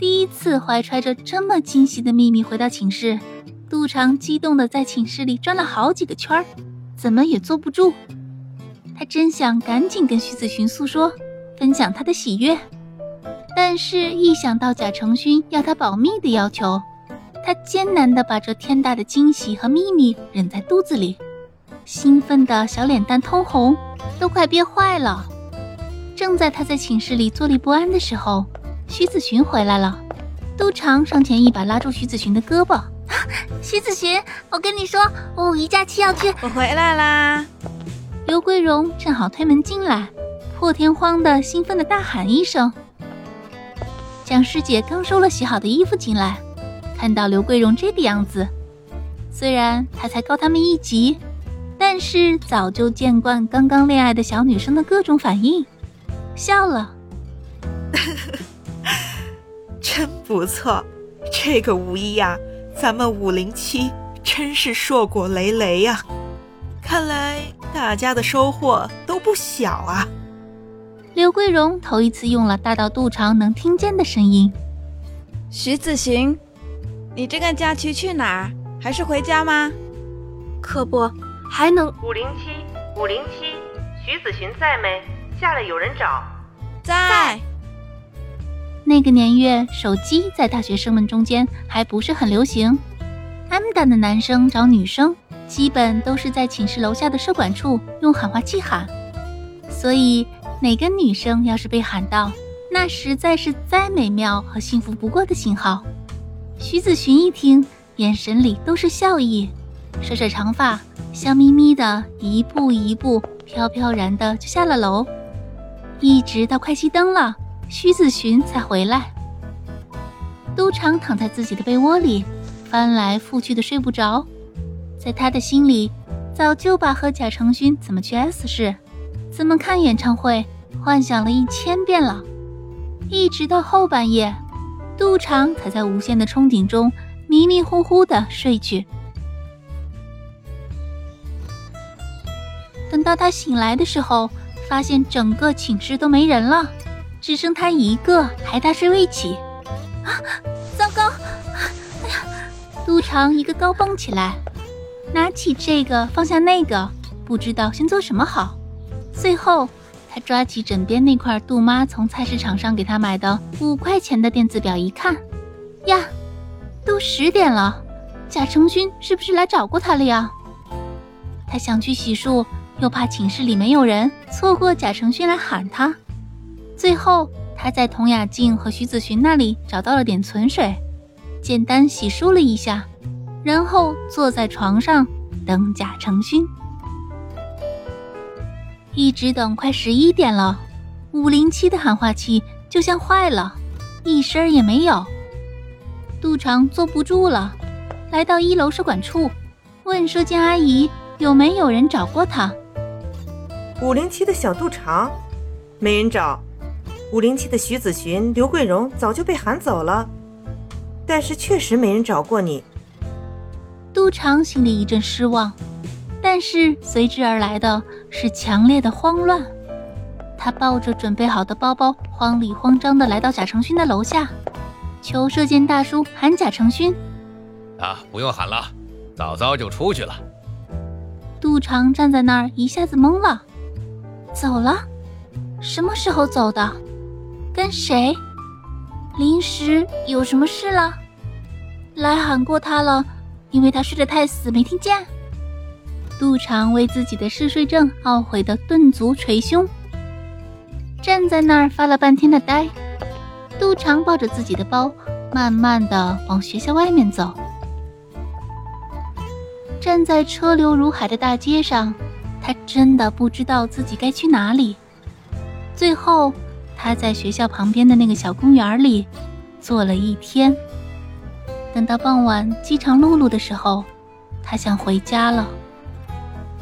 第一次怀揣着这么惊喜的秘密回到寝室，杜长激动的在寝室里转了好几个圈儿，怎么也坐不住。他真想赶紧跟徐子寻诉说，分享他的喜悦，但是一想到贾承勋要他保密的要求，他艰难的把这天大的惊喜和秘密忍在肚子里，兴奋的小脸蛋通红，都快憋坏了。正在他在寝室里坐立不安的时候。徐子寻回来了，都长上前一把拉住徐子寻的胳膊。徐子寻，我跟你说，我五一假期要去。我回来啦！刘桂荣正好推门进来，破天荒的兴奋的大喊一声。蒋师姐刚收了洗好的衣服进来，看到刘桂荣这个样子，虽然她才高他们一级，但是早就见惯刚刚恋爱的小女生的各种反应，笑了。真不错，这个五一呀，咱们五零七真是硕果累累呀！看来大家的收获都不小啊。刘桂荣头一次用了大到肚肠能听见的声音。徐子寻，你这个假期去哪儿？还是回家吗？可不，还能五零七五零七，徐子寻在没？下来有人找。在。那个年月，手机在大学生们中间还不是很流行。M 蛋的男生找女生，基本都是在寝室楼下的社管处用喊话器喊。所以，哪个女生要是被喊到，那实在是再美妙和幸福不过的信号。徐子寻一听，眼神里都是笑意，甩甩长发，笑眯眯的，一步一步飘飘然的就下了楼，一直到快熄灯了。徐子寻才回来，都常躺在自己的被窝里，翻来覆去的睡不着。在他的心里，早就把和贾承勋怎么去 S 市、怎么看演唱会幻想了一千遍了。一直到后半夜，杜长才在无限的憧憬中迷迷糊糊的睡去。等到他醒来的时候，发现整个寝室都没人了。只剩他一个还大睡未起，啊！糟糕！哎呀！杜长一个高蹦起来，拿起这个放下那个，不知道先做什么好。最后，他抓起枕边那块杜妈从菜市场上给他买的五块钱的电子表，一看，呀，都十点了，贾成勋是不是来找过他了呀？他想去洗漱，又怕寝室里没有人，错过贾成勋来喊他。最后，他在童雅静和徐子寻那里找到了点存水，简单洗漱了一下，然后坐在床上等贾成勋。一直等快十一点了，五零七的喊话器就像坏了，一声也没有。杜长坐不住了，来到一楼舍管处，问舍监阿姨有没有人找过他。五零七的小杜长，没人找。五零七的徐子寻、刘桂荣早就被喊走了，但是确实没人找过你。杜长心里一阵失望，但是随之而来的是强烈的慌乱。他抱着准备好的包包，慌里慌张的来到贾成勋的楼下，求射箭大叔喊贾成勋。啊，不用喊了，早早就出去了。杜长站在那儿，一下子懵了，走了？什么时候走的？跟谁？临时有什么事了？来喊过他了，因为他睡得太死，没听见。杜长为自己的嗜睡症懊悔的顿足捶胸，站在那儿发了半天的呆。杜长抱着自己的包，慢慢的往学校外面走。站在车流如海的大街上，他真的不知道自己该去哪里。最后。他在学校旁边的那个小公园里，坐了一天。等到傍晚饥肠辘辘的时候，他想回家了。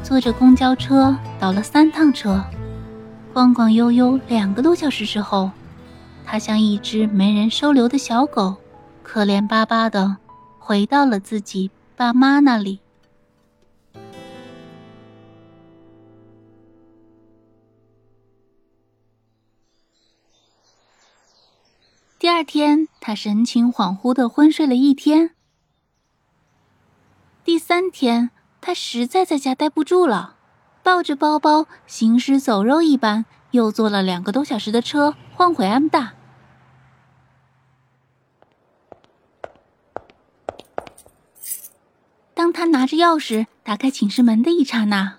坐着公交车倒了三趟车，晃晃悠悠两个多小时之后，他像一只没人收留的小狗，可怜巴巴的回到了自己爸妈那里。第二天，他神情恍惚的昏睡了一天。第三天，他实在在家待不住了，抱着包包，行尸走肉一般，又坐了两个多小时的车，换回 M 大。当他拿着钥匙打开寝室门的一刹那，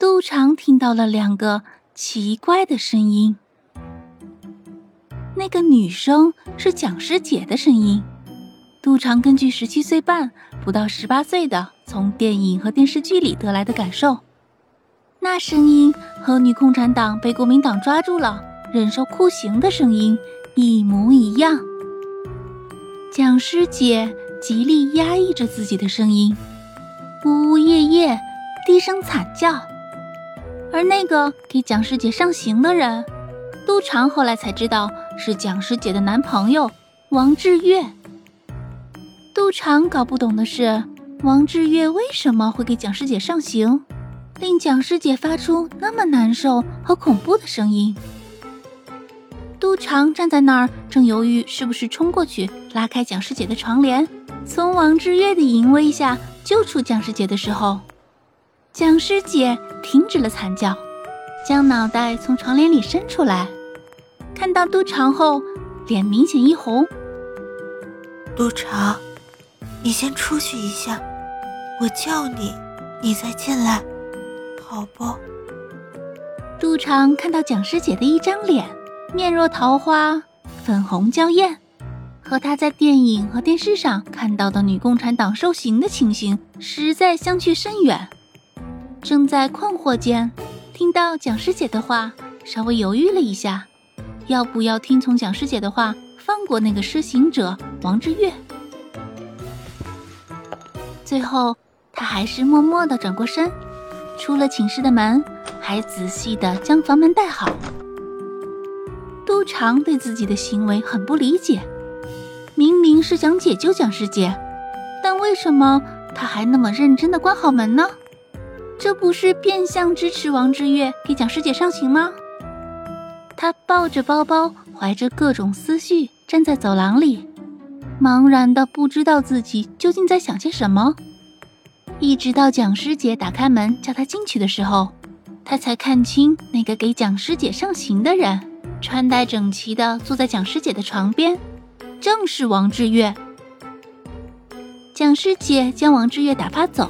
杜长听到了两个奇怪的声音。那个女生是蒋师姐的声音。杜长根据十七岁半不到十八岁的从电影和电视剧里得来的感受，那声音和女共产党被国民党抓住了忍受酷刑的声音一模一样。蒋师姐极力压抑着自己的声音，呜呜咽咽，低声惨叫。而那个给蒋师姐上刑的人。杜长后来才知道是蒋师姐的男朋友王志月。杜长搞不懂的是，王志月为什么会给蒋师姐上刑，令蒋师姐发出那么难受和恐怖的声音。杜长站在那儿，正犹豫是不是冲过去拉开蒋师姐的床帘，从王志月的淫威下救出蒋师姐的时候，蒋师姐停止了惨叫。将脑袋从床帘里伸出来，看到杜长后，脸明显一红。杜长，你先出去一下，我叫你，你再进来，好不？杜长看到蒋师姐的一张脸，面若桃花，粉红娇艳，和他在电影和电视上看到的女共产党受刑的情形实在相去甚远。正在困惑间。听到蒋师姐的话，稍微犹豫了一下，要不要听从蒋师姐的话，放过那个施行者王志月？最后，他还是默默地转过身，出了寝室的门，还仔细地将房门带好。杜长对自己的行为很不理解，明明是想解救蒋师姐，但为什么他还那么认真地关好门呢？这不是变相支持王之月给蒋师姐上刑吗？他抱着包包，怀着各种思绪，站在走廊里，茫然的不知道自己究竟在想些什么。一直到蒋师姐打开门叫他进去的时候，他才看清那个给蒋师姐上刑的人，穿戴整齐的坐在蒋师姐的床边，正是王志月。蒋师姐将王志月打发走。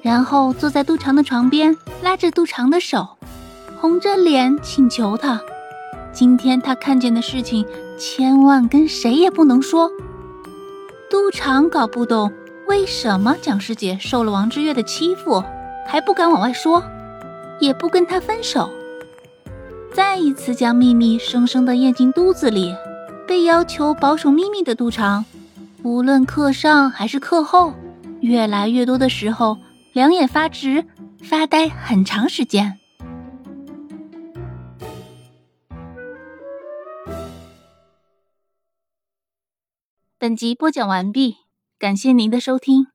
然后坐在杜长的床边，拉着杜长的手，红着脸请求他：今天他看见的事情，千万跟谁也不能说。杜长搞不懂为什么蒋师姐受了王之月的欺负，还不敢往外说，也不跟他分手，再一次将秘密生生的咽进肚子里。被要求保守秘密的杜长，无论课上还是课后，越来越多的时候。两眼发直，发呆很长时间。本集播讲完毕，感谢您的收听。